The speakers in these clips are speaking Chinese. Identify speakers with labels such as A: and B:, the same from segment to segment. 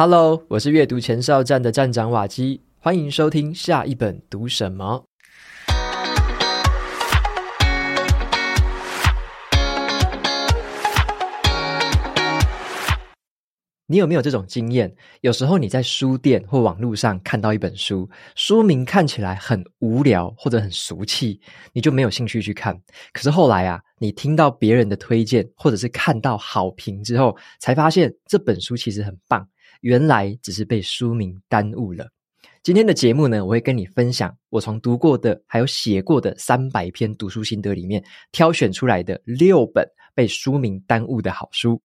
A: Hello，我是阅读前哨站的站长瓦基，欢迎收听下一本读什么。你有没有这种经验？有时候你在书店或网络上看到一本书，书名看起来很无聊或者很俗气，你就没有兴趣去看。可是后来啊，你听到别人的推荐，或者是看到好评之后，才发现这本书其实很棒。原来只是被书名耽误了。今天的节目呢，我会跟你分享我从读过的还有写过的三百篇读书心得里面，挑选出来的六本被书名耽误的好书。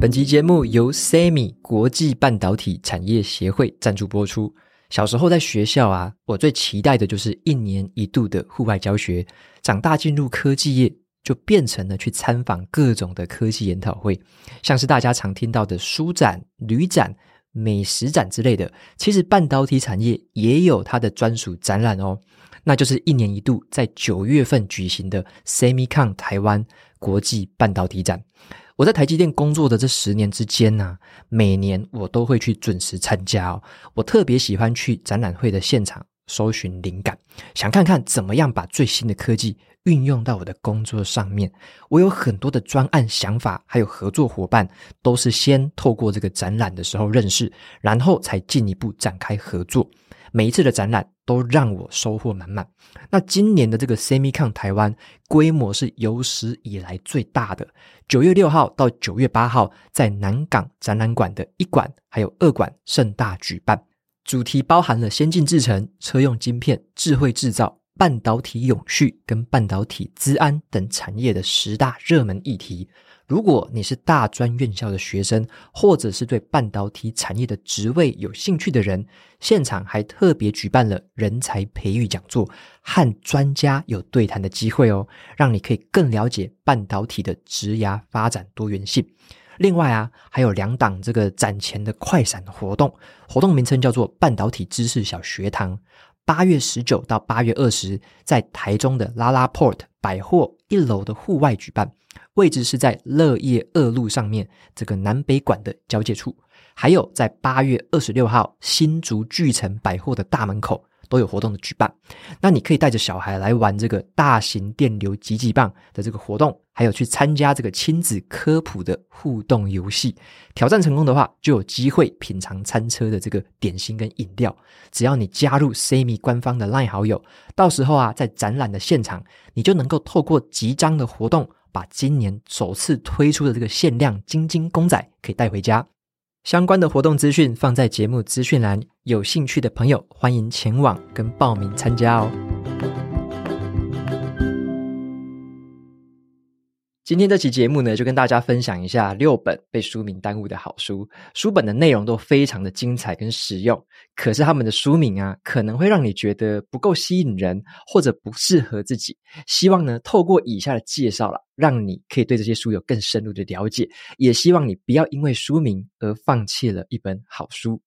A: 本集节目由 SEMI 国际半导体产业协会赞助播出。小时候在学校啊，我最期待的就是一年一度的户外教学。长大进入科技业，就变成了去参访各种的科技研讨会，像是大家常听到的书展、旅展、美食展之类的。其实半导体产业也有它的专属展览哦，那就是一年一度在九月份举行的 SEMICON 台湾国际半导体展。我在台积电工作的这十年之间呢、每年我都会去准时参加哦。我特别喜欢去展览会的现场搜寻灵感，想看看怎么样把最新的科技运用到我的工作上面。我有很多的专案想法，还有合作伙伴，都是先透过这个展览的时候认识，然后才进一步展开合作。每一次的展览都让我收获满满。那今年的这个 SEMICON 台湾规模是有史以来最大的，九月六号到九月八号在南港展览馆的一馆还有二馆盛大举办，主题包含了先进制程、车用晶片、智慧制造、半导体永续跟半导体资安等产业的十大热门议题。如果你是大专院校的学生，或者是对半导体产业的职位有兴趣的人，现场还特别举办了人才培育讲座，和专家有对谈的机会哦，让你可以更了解半导体的职涯发展多元性。另外啊，还有两档这个展前的快闪活动，活动名称叫做半导体知识小学堂。八月十九到八月二十，在台中的拉拉 port 百货一楼的户外举办，位置是在乐业二路上面这个南北馆的交界处。还有在八月二十六号新竹巨城百货的大门口。都有活动的举办，那你可以带着小孩来玩这个大型电流急急棒的这个活动，还有去参加这个亲子科普的互动游戏。挑战成功的话，就有机会品尝餐车的这个点心跟饮料。只要你加入 SEMI 官方的 LINE 好友，到时候啊，在展览的现场，你就能够透过集章的活动，把今年首次推出的这个限量晶晶公仔可以带回家。相关的活动资讯放在节目资讯栏，有兴趣的朋友欢迎前往跟报名参加哦。今天这期节目呢，就跟大家分享一下六本被书名耽误的好书。书本的内容都非常的精彩跟实用，可是他们的书名啊，可能会让你觉得不够吸引人，或者不适合自己。希望呢，透过以下的介绍了，让你可以对这些书有更深入的了解。也希望你不要因为书名而放弃了一本好书。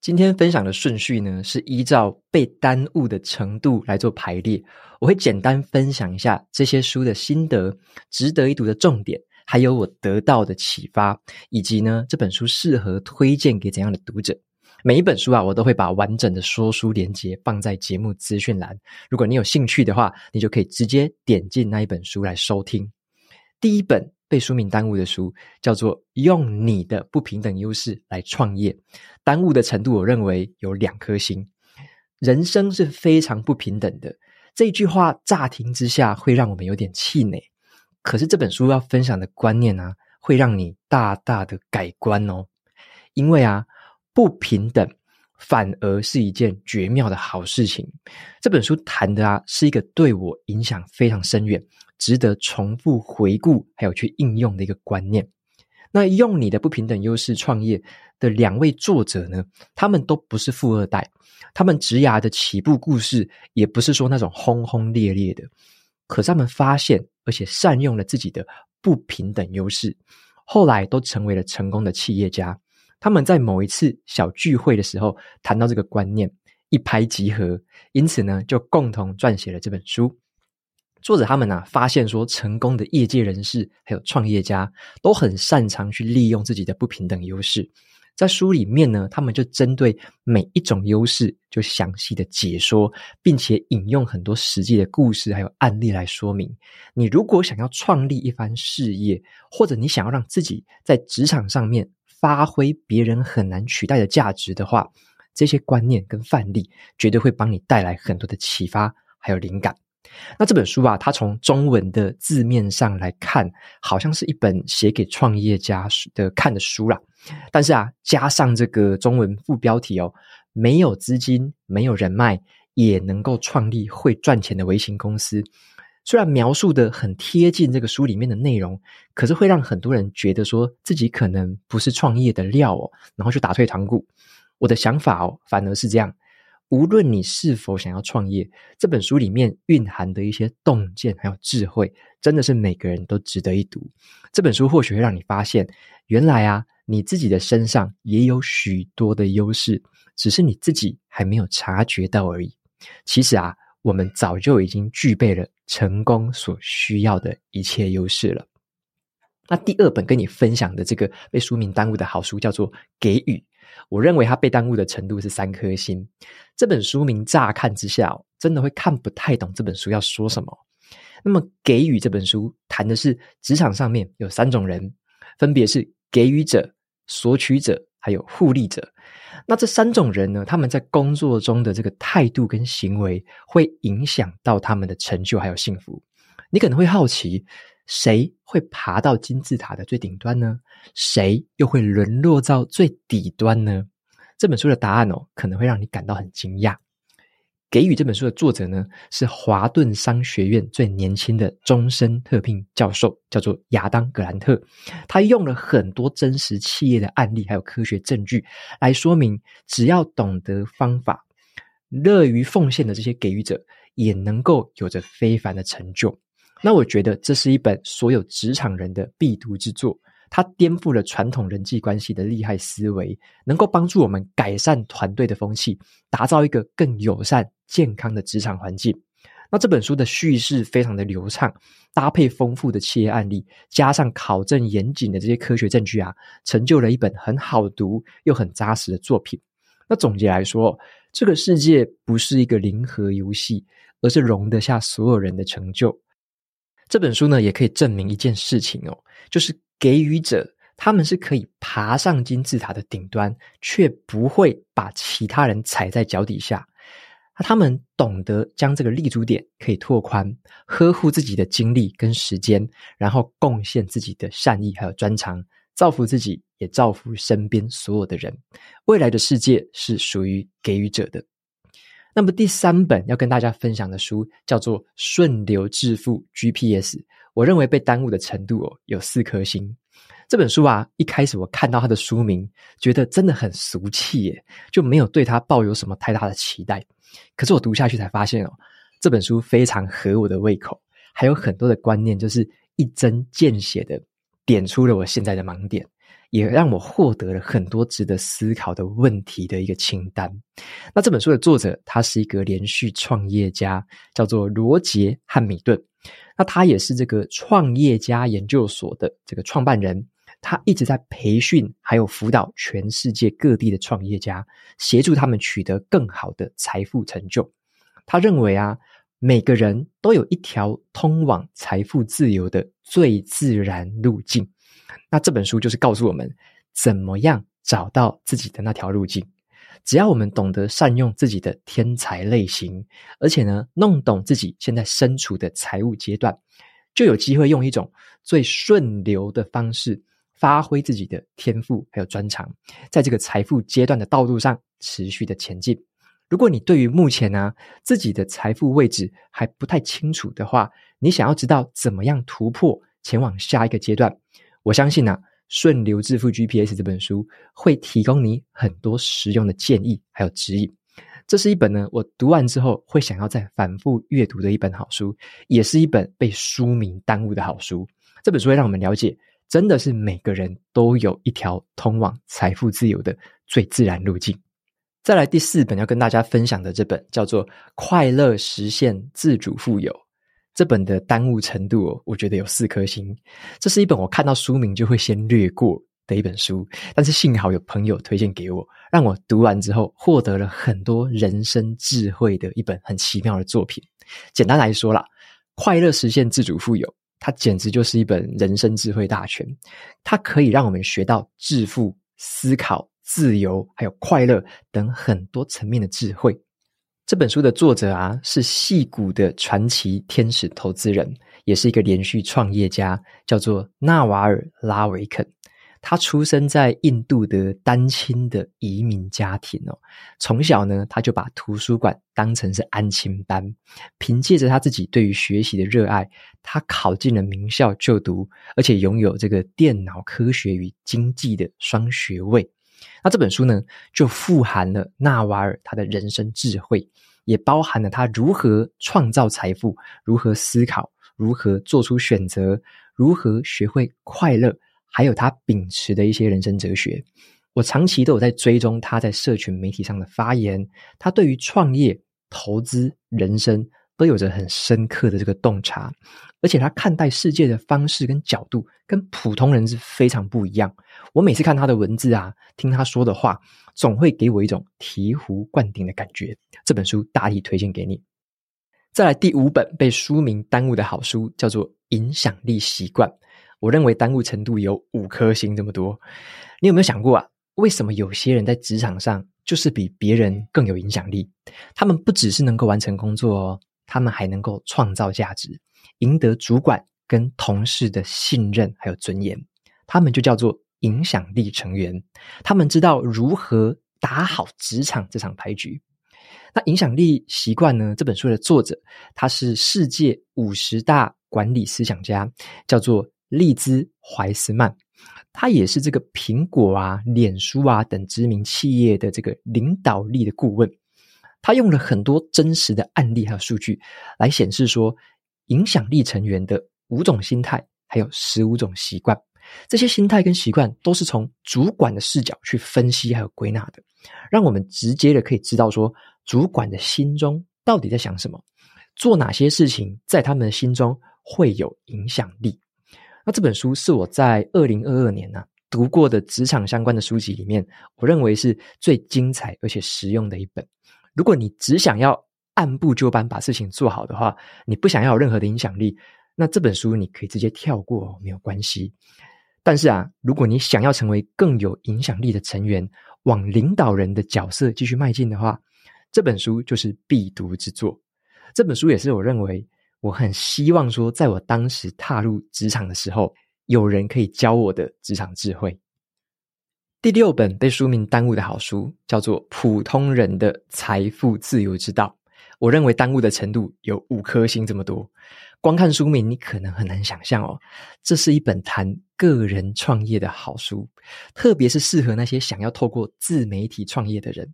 A: 今天分享的顺序呢，是依照被耽误的程度来做排列。我会简单分享一下这些书的心得、值得一读的重点，还有我得到的启发，以及呢，这本书适合推荐给怎样的读者。每一本书啊，我都会把完整的说书连接放在节目资讯栏。如果你有兴趣的话，你就可以直接点进那一本书来收听。第一本。被书名耽误的书叫做《用你的不平等优势来创业》，耽误的程度我认为有两颗星。人生是非常不平等的，这句话乍听之下会让我们有点气馁。可是这本书要分享的观念啊，会让你大大的改观哦。因为啊，不平等反而是一件绝妙的好事情。这本书谈的啊，是一个对我影响非常深远。值得重复回顾，还有去应用的一个观念。那用你的不平等优势创业的两位作者呢，他们都不是富二代，他们职涯的起步故事也不是说那种轰轰烈烈的。可是他们发现，而且善用了自己的不平等优势，后来都成为了成功的企业家。他们在某一次小聚会的时候谈到这个观念，一拍即合，因此呢，就共同撰写了这本书。作者他们啊，发现说，成功的业界人士还有创业家都很擅长去利用自己的不平等优势。在书里面呢，他们就针对每一种优势就详细的解说，并且引用很多实际的故事还有案例来说明。你如果想要创立一番事业，或者你想要让自己在职场上面发挥别人很难取代的价值的话，这些观念跟范例绝对会帮你带来很多的启发还有灵感。那这本书啊，它从中文的字面上来看，好像是一本写给创业家的看的书啦。但是啊，加上这个中文副标题哦，没有资金、没有人脉，也能够创立会赚钱的微型公司。虽然描述的很贴近这个书里面的内容，可是会让很多人觉得说自己可能不是创业的料哦，然后就打退堂鼓。我的想法哦，反而是这样。无论你是否想要创业，这本书里面蕴含的一些洞见还有智慧，真的是每个人都值得一读。这本书或许会让你发现，原来啊，你自己的身上也有许多的优势，只是你自己还没有察觉到而已。其实啊，我们早就已经具备了成功所需要的一切优势了。那第二本跟你分享的这个被书名耽误的好书，叫做《给予》。我认为它被耽误的程度是三颗星。这本书名乍看之下，真的会看不太懂这本书要说什么。那么，给予这本书谈的是职场上面有三种人，分别是给予者、索取者，还有互利者。那这三种人呢，他们在工作中的这个态度跟行为，会影响到他们的成就还有幸福。你可能会好奇，谁会爬到金字塔的最顶端呢？谁又会沦落到最底端呢？这本书的答案哦，可能会让你感到很惊讶。给予这本书的作者呢，是华顿商学院最年轻的终身特聘教授，叫做亚当·格兰特。他用了很多真实企业的案例，还有科学证据来说明，只要懂得方法，乐于奉献的这些给予者，也能够有着非凡的成就。那我觉得这是一本所有职场人的必读之作。它颠覆了传统人际关系的利害思维，能够帮助我们改善团队的风气，打造一个更友善、健康的职场环境。那这本书的叙事非常的流畅，搭配丰富的企业案例，加上考证严谨的这些科学证据啊，成就了一本很好读又很扎实的作品。那总结来说，这个世界不是一个零和游戏，而是容得下所有人的成就。这本书呢，也可以证明一件事情哦，就是。给予者，他们是可以爬上金字塔的顶端，却不会把其他人踩在脚底下。他们懂得将这个立足点可以拓宽，呵护自己的精力跟时间，然后贡献自己的善意还有专长，造福自己，也造福身边所有的人。未来的世界是属于给予者的。那么第三本要跟大家分享的书叫做《顺流致富 GPS》。我认为被耽误的程度哦，有四颗星。这本书啊，一开始我看到它的书名，觉得真的很俗气耶，就没有对它抱有什么太大的期待。可是我读下去才发现哦，这本书非常合我的胃口，还有很多的观念，就是一针见血的点出了我现在的盲点。也让我获得了很多值得思考的问题的一个清单。那这本书的作者，他是一个连续创业家，叫做罗杰·汉米顿。那他也是这个创业家研究所的这个创办人，他一直在培训还有辅导全世界各地的创业家，协助他们取得更好的财富成就。他认为啊，每个人都有一条通往财富自由的最自然路径。那这本书就是告诉我们，怎么样找到自己的那条路径。只要我们懂得善用自己的天才类型，而且呢，弄懂自己现在身处的财务阶段，就有机会用一种最顺流的方式，发挥自己的天赋还有专长，在这个财富阶段的道路上持续的前进。如果你对于目前呢，自己的财富位置还不太清楚的话，你想要知道怎么样突破，前往下一个阶段。我相信呢、啊，《顺流致富 GPS》这本书会提供你很多实用的建议，还有指引。这是一本呢，我读完之后会想要再反复阅读的一本好书，也是一本被书名耽误的好书。这本书会让我们了解，真的是每个人都有一条通往财富自由的最自然路径。再来第四本要跟大家分享的这本叫做《快乐实现自主富有》。这本的耽误程度，我觉得有四颗星。这是一本我看到书名就会先略过的一本书，但是幸好有朋友推荐给我，让我读完之后获得了很多人生智慧的一本很奇妙的作品。简单来说啦，快乐实现自主富有，它简直就是一本人生智慧大全。它可以让我们学到致富、思考、自由，还有快乐等很多层面的智慧。这本书的作者啊，是矽谷的传奇天使投资人，也是一个连续创业家，叫做纳瓦尔拉维肯。他出生在印度的单亲的移民家庭哦，从小呢，他就把图书馆当成是安亲班。凭借着他自己对于学习的热爱，他考进了名校就读，而且拥有这个电脑科学与经济的双学位。那这本书呢，就富含了纳瓦尔他的人生智慧，也包含了他如何创造财富、如何思考、如何做出选择、如何学会快乐。还有他秉持的一些人生哲学，我长期都有在追踪他在社群媒体上的发言。他对于创业、投资、人生都有着很深刻的这个洞察，而且他看待世界的方式跟角度跟普通人是非常不一样。我每次看他的文字啊，听他说的话，总会给我一种醍醐灌顶的感觉。这本书大力推荐给你。再来第五本被书名耽误的好书，叫做《影响力习惯》。我认为耽误程度有五颗星这么多，你有没有想过啊？为什么有些人在职场上就是比别人更有影响力？他们不只是能够完成工作哦，他们还能够创造价值，赢得主管跟同事的信任还有尊严。他们就叫做影响力成员，他们知道如何打好职场这场牌局。那影响力习惯呢？这本书的作者他是世界五十大管理思想家，叫做。利兹怀斯曼，他也是这个苹果啊、脸书啊等知名企业的这个领导力的顾问。他用了很多真实的案例还有数据来显示说，影响力成员的五种心态，还有十五种习惯。这些心态跟习惯都是从主管的视角去分析还有归纳的，让我们直接的可以知道说，主管的心中到底在想什么，做哪些事情在他们的心中会有影响力。那这本书是我在二零二二年呢、读过的职场相关的书籍里面，我认为是最精彩而且实用的一本。如果你只想要按部就班把事情做好的话，你不想要有任何的影响力，那这本书你可以直接跳过，没有关系。但是啊，如果你想要成为更有影响力的成员，往领导人的角色继续迈进的话，这本书就是必读之作。这本书也是我认为。我很希望说，在我当时踏入职场的时候，有人可以教我的职场智慧。第六本被书名耽误的好书叫做《普通人的财富自由之道》，我认为耽误的程度有五颗星这么多。光看书名，你可能很难想象哦，这是一本谈个人创业的好书，特别是适合那些想要透过自媒体创业的人。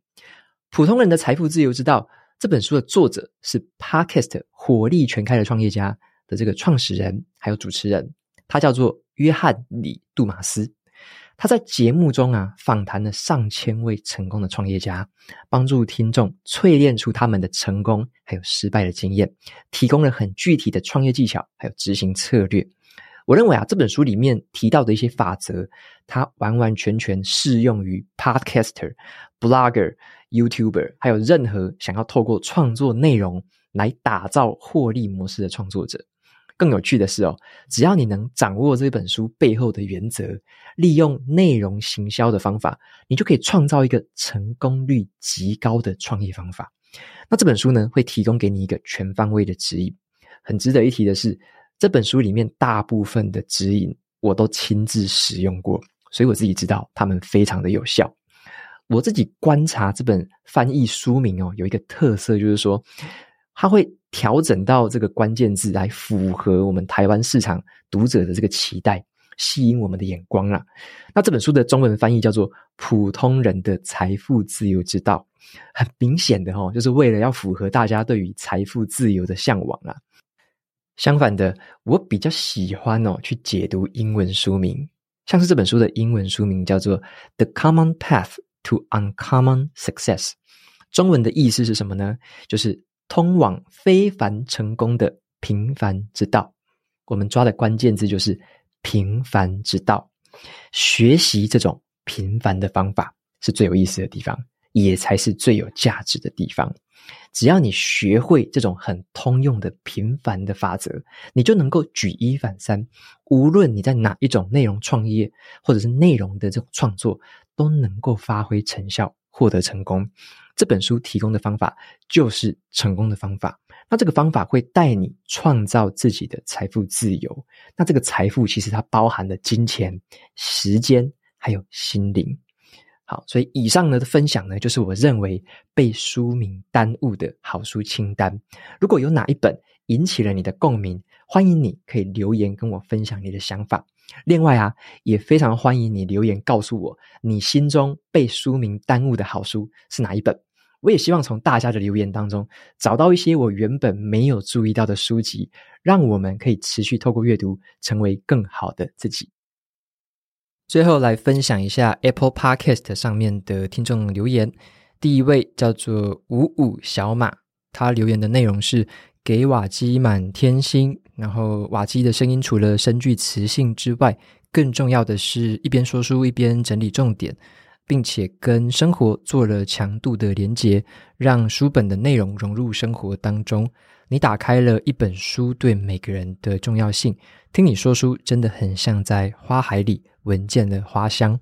A: 普通人的财富自由之道。这本书的作者是 Podcast 火力全开的创业家的这个创始人，还有主持人，他叫做约翰李杜马斯。他在节目中啊，访谈了上千位成功的创业家，帮助听众淬炼出他们的成功还有失败的经验，提供了很具体的创业技巧还有执行策略。我认为啊，这本书里面提到的一些法则，它完完全全适用于 Podcaster、Blogger。YouTuber，还有任何想要透过创作内容来打造获利模式的创作者。更有趣的是哦，只要你能掌握这本书背后的原则，利用内容行销的方法，你就可以创造一个成功率极高的创业方法。那这本书呢，会提供给你一个全方位的指引。很值得一提的是，这本书里面大部分的指引我都亲自使用过，所以我自己知道他们非常的有效。我自己观察这本翻译书名哦，有一个特色，就是说它会调整到这个关键字来符合我们台湾市场读者的这个期待，吸引我们的眼光啦。那这本书的中文翻译叫做《普通人的财富自由之道》，很明显的哦，就是为了要符合大家对于财富自由的向往啦。相反的，我比较喜欢哦去解读英文书名，像是这本书的英文书名叫做《The Common Path》。To uncommon success，中文的意思是什么呢？就是通往非凡成功的平凡之道。我们抓的关键字就是平凡之道。学习这种平凡的方法是最有意思的地方，也才是最有价值的地方。只要你学会这种很通用的平凡的法则，你就能够举一反三。无论你在哪一种内容创业，或者是内容的这种创作，都能够发挥成效，获得成功。这本书提供的方法就是成功的方法。那这个方法会带你创造自己的财富自由。那这个财富其实它包含了金钱、时间，还有心灵。好，所以以上呢的分享呢，就是我认为被书名耽误的好书清单。如果有哪一本引起了你的共鸣，欢迎你可以留言跟我分享你的想法。另外啊，也非常欢迎你留言告诉我，你心中被书名耽误的好书是哪一本。我也希望从大家的留言当中找到一些我原本没有注意到的书籍，让我们可以持续透过阅读成为更好的自己。最后来分享一下 Apple Podcast 上面的听众留言。第一位叫做五五小马，他留言的内容是给瓦基满天星。然后瓦基的声音除了深具磁性之外，更重要的是一边说书一边整理重点。并且跟生活做了强度的连接，让书本的内容融入生活当中。你打开了一本书对每个人的重要性。听你说书，真的很像在花海里闻见了花香。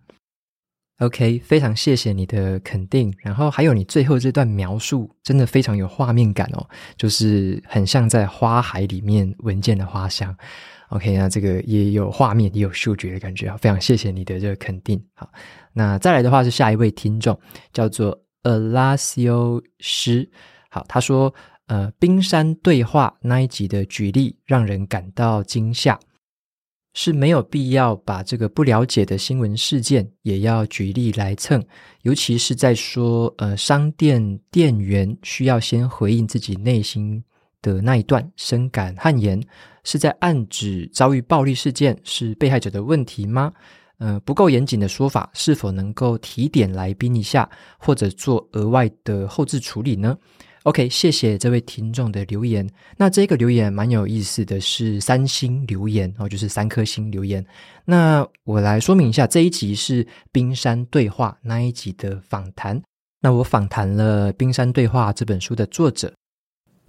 A: OK，非常谢谢你的肯定。然后还有你最后这段描述，真的非常有画面感哦，就是很像在花海里面闻见的花香。OK，那这个也有画面，也有嗅觉的感觉啊，非常谢谢你的这个肯定。好，那再来的话是下一位听众，叫做 Alasio 师。好，他说，呃，冰山对话那一集的举例让人感到惊吓，是没有必要把这个不了解的新闻事件也要举例来蹭，尤其是在说，呃，商店店员需要先回应自己内心的那一段深感汗颜。是在暗指遭遇暴力事件是被害者的问题吗？呃，不够严谨的说法，是否能够提点来宾一下，或者做额外的后置处理呢？OK，谢谢这位听众的留言。那这个留言蛮有意思的是三星留言哦，就是三颗星留言。那我来说明一下，这一集是冰山对话那一集的访谈。那我访谈了《冰山对话》这本书的作者。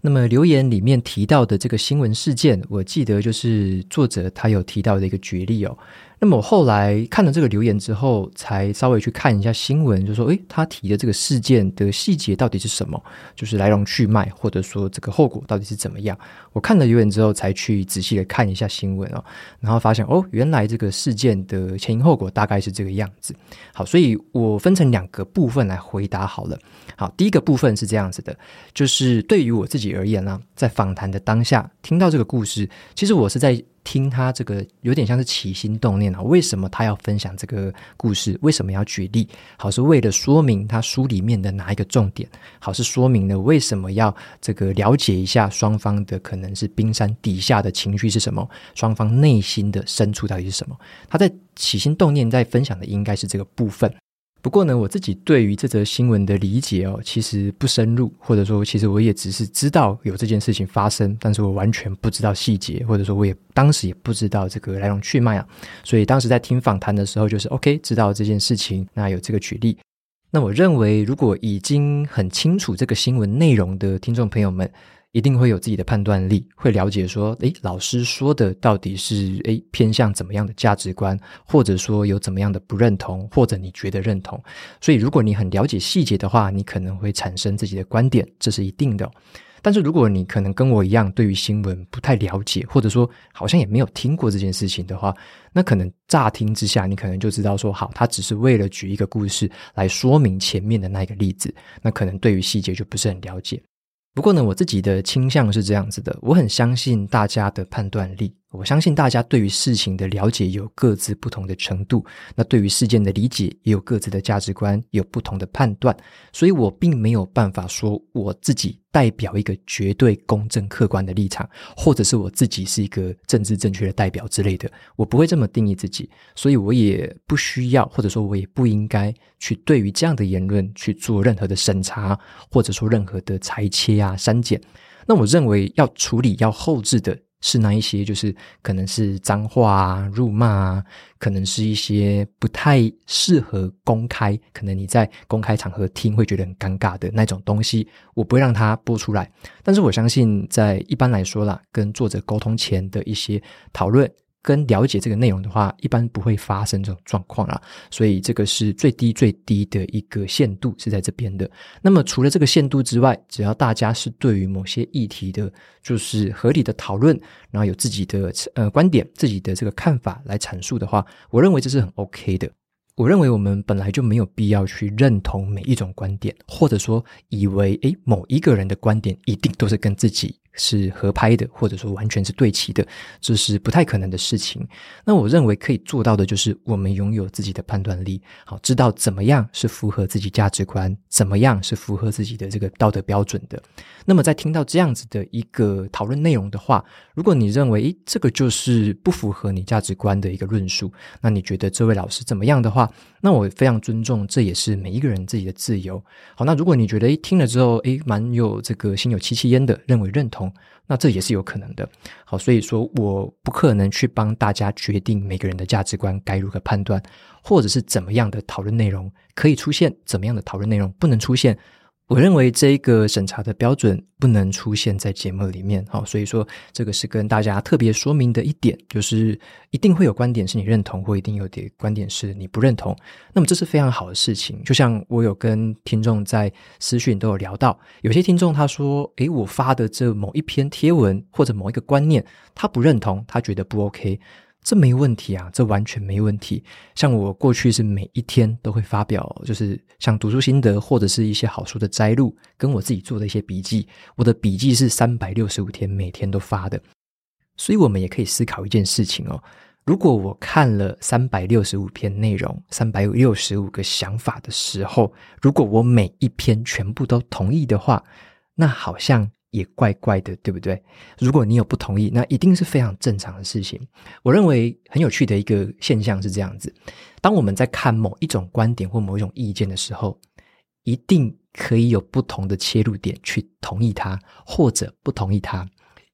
A: 那么留言里面提到的这个新闻事件，我记得就是作者他有提到的一个举例哦。那么我后来看了这个留言之后，才稍微去看一下新闻，就说，诶，他提的这个事件的细节到底是什么？就是来龙去脉，或者说这个后果到底是怎么样？我看了留言之后，才去仔细的看一下新闻哦，然后发现，哦，原来这个事件的前因后果大概是这个样子。好，所以我分成两个部分来回答好了。好，第一个部分是这样子的，就是对于我自己而言呢，在访谈的当下听到这个故事，其实我是在。听他这个有点像是起心动念啊，为什么他要分享这个故事？为什么要举例？好，是为了说明他书里面的哪一个重点？好，是说明了为什么要这个了解一下双方的可能是冰山底下的情绪是什么？双方内心的深处到底是什么？他在起心动念在分享的应该是这个部分。不过呢，我自己对于这则新闻的理解哦，其实不深入，或者说，其实我也只是知道有这件事情发生，但是我完全不知道细节，或者说，我也当时也不知道这个来龙去脉啊。所以当时在听访谈的时候，就是 OK，知道这件事情，那有这个举例。那我认为，如果已经很清楚这个新闻内容的听众朋友们，一定会有自己的判断力，会了解说，诶，老师说的到底是诶偏向怎么样的价值观，或者说有怎么样的不认同，或者你觉得认同。所以，如果你很了解细节的话，你可能会产生自己的观点，这是一定的。但是，如果你可能跟我一样，对于新闻不太了解，或者说好像也没有听过这件事情的话，那可能乍听之下，你可能就知道说，好，他只是为了举一个故事来说明前面的那一个例子，那可能对于细节就不是很了解。不过呢，我自己的倾向是这样子的，我很相信大家的判断力，我相信大家对于事情的了解有各自不同的程度，那对于事件的理解也有各自的价值观，有不同的判断，所以我并没有办法说我自己代表一个绝对公正客观的立场，或者是我自己是一个政治正确的代表之类的，我不会这么定义自己，所以我也不需要，或者说我也不应该去对于这样的言论去做任何的审查，或者说任何的裁切啊、删减。那我认为要处理、要后置的。是那一些，就是可能是脏话啊、辱骂啊，可能是一些不太适合公开，可能你在公开场合听会觉得很尴尬的那种东西，我不会让它播出来。但是我相信，在一般来说啦，跟作者沟通前的一些讨论。跟了解这个内容的话，一般不会发生这种状况啦，所以这个是最低最低的一个限度是在这边的。那么除了这个限度之外，只要大家是对于某些议题的，就是合理的讨论，然后有自己的呃观点、自己的这个看法来阐述的话，我认为这是很 OK 的。我认为我们本来就没有必要去认同每一种观点，或者说以为诶某一个人的观点一定都是跟自己。是合拍的，或者说完全是对齐的，这是不太可能的事情。那我认为可以做到的，就是我们拥有自己的判断力，好，知道怎么样是符合自己价值观，怎么样是符合自己的这个道德标准的。那么在听到这样子的一个讨论内容的话，如果你认为，诶，这个就是不符合你价值观的一个论述，那你觉得这位老师怎么样的话，那我非常尊重，这也是每一个人自己的自由。好，那如果你觉得，诶，听了之后，诶，蛮有这个心有戚戚焉的，认为认同。那这也是有可能的，好，所以说我不可能去帮大家决定每个人的价值观该如何判断，或者是怎么样的讨论内容可以出现，怎么样的讨论内容不能出现。我认为这个审查的标准不能出现在节目里面，好，所以说这个是跟大家特别说明的一点，就是一定会有观点是你认同，或一定有点观点是你不认同。那么这是非常好的事情，就像我有跟听众在私讯都有聊到，有些听众他说，诶，我发的这某一篇贴文或者某一个观念，他不认同，他觉得不 OK。这没问题啊，这完全没问题。像我过去是每一天都会发表，就是像读书心得或者是一些好书的摘录，跟我自己做的一些笔记。我的笔记是三百六十五天每天都发的。所以我们也可以思考一件事情哦，如果我看了三百六十五篇内容，三百六十五个想法的时候，如果我每一篇全部都同意的话，那好像。也怪怪的，对不对？如果你有不同意，那一定是非常正常的事情。我认为很有趣的一个现象是这样子：当我们在看某一种观点或某一种意见的时候，一定可以有不同的切入点去同意它，或者不同意它。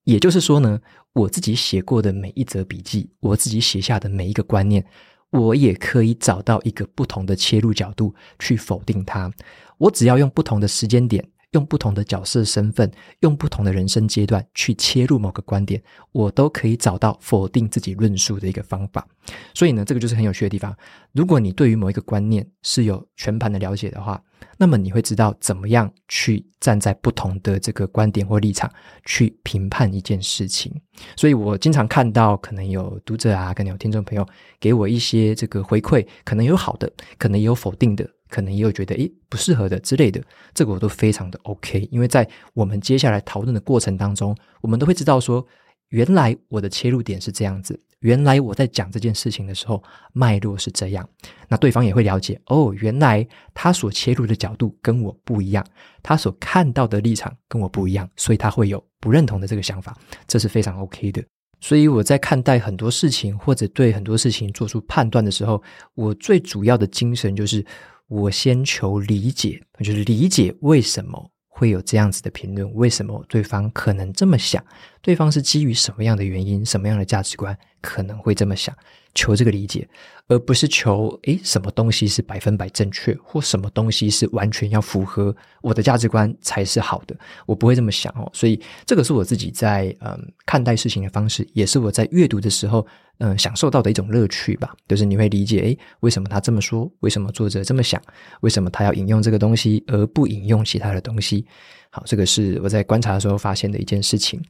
A: 也就是说呢，我自己写过的每一则笔记，我自己写下的每一个观念，我也可以找到一个不同的切入角度去否定它。我只要用不同的时间点。用不同的角色身份，用不同的人生阶段去切入某个观点，我都可以找到否定自己论述的一个方法。所以呢，这个就是很有趣的地方。如果你对于某一个观念是有全盘的了解的话，那么你会知道怎么样去站在不同的这个观点或立场去评判一件事情。所以我经常看到，可能有读者啊，可能有听众朋友给我一些这个回馈，可能有好的，可能也有否定的。可能也有觉得诶不适合的之类的，这个我都非常的 OK，因为在我们接下来讨论的过程当中，我们都会知道说，原来我的切入点是这样子，原来我在讲这件事情的时候脉络是这样，那对方也会了解哦，原来他所切入的角度跟我不一样，他所看到的立场跟我不一样，所以他会有不认同的这个想法，这是非常 OK 的。所以我在看待很多事情或者对很多事情做出判断的时候，我最主要的精神就是。我先求理解，就是理解为什么会有这样子的评论，为什么对方可能这么想，对方是基于什么样的原因，什么样的价值观可能会这么想。求这个理解，而不是求诶什么东西是百分百正确，或什么东西是完全要符合我的价值观才是好的。我不会这么想哦。所以这个是我自己在嗯看待事情的方式，也是我在阅读的时候嗯享受到的一种乐趣吧。就是你会理解诶为什么他这么说，为什么作者这么想，为什么他要引用这个东西而不引用其他的东西。好，这个是我在观察的时候发现的一件事情。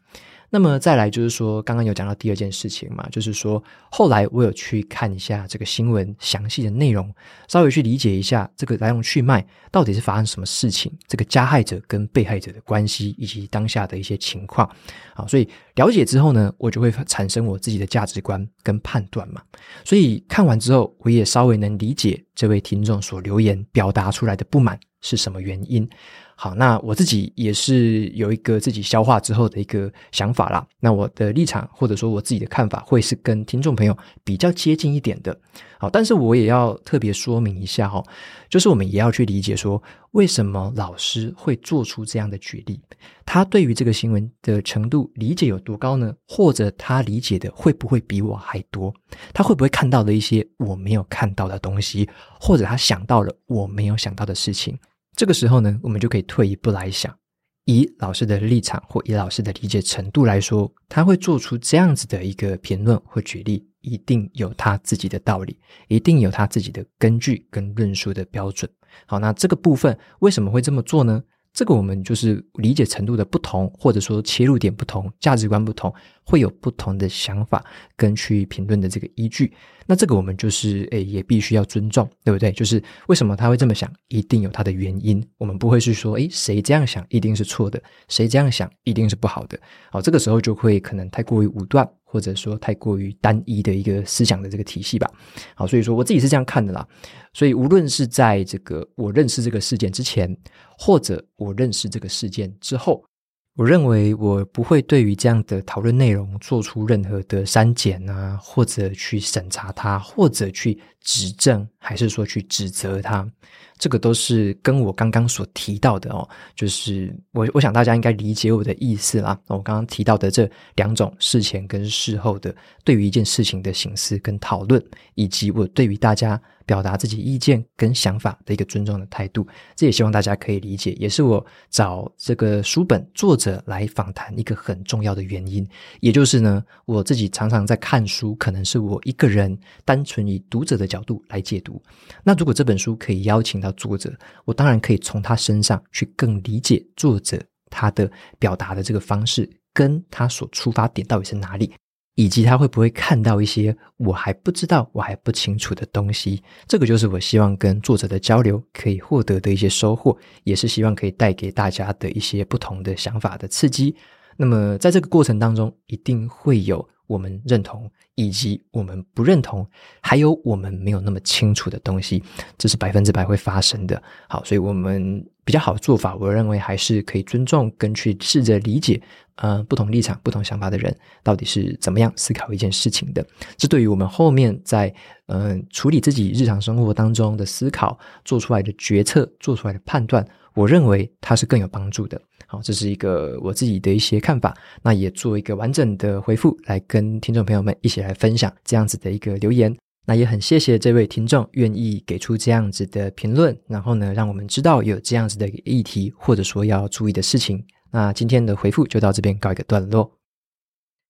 A: 那么再来就是说，刚刚有讲到第二件事情嘛，就是说后来我有去看一下这个新闻详细的内容，稍微去理解一下这个来龙去脉，到底是发生什么事情，这个加害者跟被害者的关系，以及当下的一些情况。好，所以了解之后呢，我就会产生我自己的价值观跟判断嘛。所以看完之后，我也稍微能理解这位听众所留言表达出来的不满是什么原因。好，那我自己也是有一个自己消化之后的一个想法啦。那我的立场或者说我自己的看法，会是跟听众朋友比较接近一点的。好，但是我也要特别说明一下哈，就是我们也要去理解说，为什么老师会做出这样的举例，他对于这个新闻的程度理解有多高呢？或者他理解的会不会比我还多？他会不会看到了一些我没有看到的东西，或者他想到了我没有想到的事情？这个时候呢，我们就可以退一步来想，以老师的立场或以老师的理解程度来说，他会做出这样子的一个评论或举例，一定有他自己的道理，一定有他自己的根据跟论述的标准。好，那这个部分为什么会这么做呢？这个我们就是理解程度的不同，或者说切入点不同、价值观不同，会有不同的想法跟去评论的这个依据。那这个我们就是诶，也必须要尊重，对不对？就是为什么他会这么想，一定有他的原因。我们不会是说，诶，谁这样想一定是错的，谁这样想一定是不好的。好，这个时候就会可能太过于武断。或者说太过于单一的一个思想的这个体系吧，好，所以说我自己是这样看的啦。所以无论是在这个我认识这个事件之前，或者我认识这个事件之后，我认为我不会对于这样的讨论内容做出任何的删减啊，或者去审查它，或者去指正，还是说去指责它。这个都是跟我刚刚所提到的哦，就是我我想大家应该理解我的意思啦。我刚刚提到的这两种事前跟事后的对于一件事情的形思跟讨论，以及我对于大家表达自己意见跟想法的一个尊重的态度，这也希望大家可以理解，也是我找这个书本作者来访谈一个很重要的原因。也就是呢，我自己常常在看书，可能是我一个人单纯以读者的角度来解读。那如果这本书可以邀请到作者，我当然可以从他身上去更理解作者他的表达的这个方式，跟他所出发点到底是哪里，以及他会不会看到一些我还不知道、我还不清楚的东西。这个就是我希望跟作者的交流可以获得的一些收获，也是希望可以带给大家的一些不同的想法的刺激。那么在这个过程当中，一定会有。我们认同，以及我们不认同，还有我们没有那么清楚的东西，这是百分之百会发生的。好，所以我们比较好的做法，我认为还是可以尊重跟去试着理解，呃，不同立场、不同想法的人到底是怎么样思考一件事情的。这对于我们后面在嗯、处理自己日常生活当中的思考、做出来的决策、做出来的判断，我认为它是更有帮助的。好，这是一个我自己的一些看法，那也做一个完整的回复，来跟听众朋友们一起来分享这样子的一个留言。那也很谢谢这位听众愿意给出这样子的评论，然后呢，让我们知道有这样子的一个议题，或者说要注意的事情。那今天的回复就到这边告一个段落。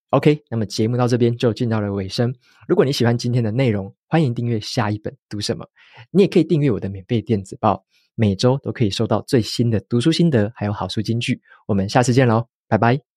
A: OK，那么节目到这边就进到了尾声。如果你喜欢今天的内容，欢迎订阅下一本读什么，你也可以订阅我的免费电子报。每周都可以收到最新的读书心得，还有好书金句。我们下次见喽，拜拜。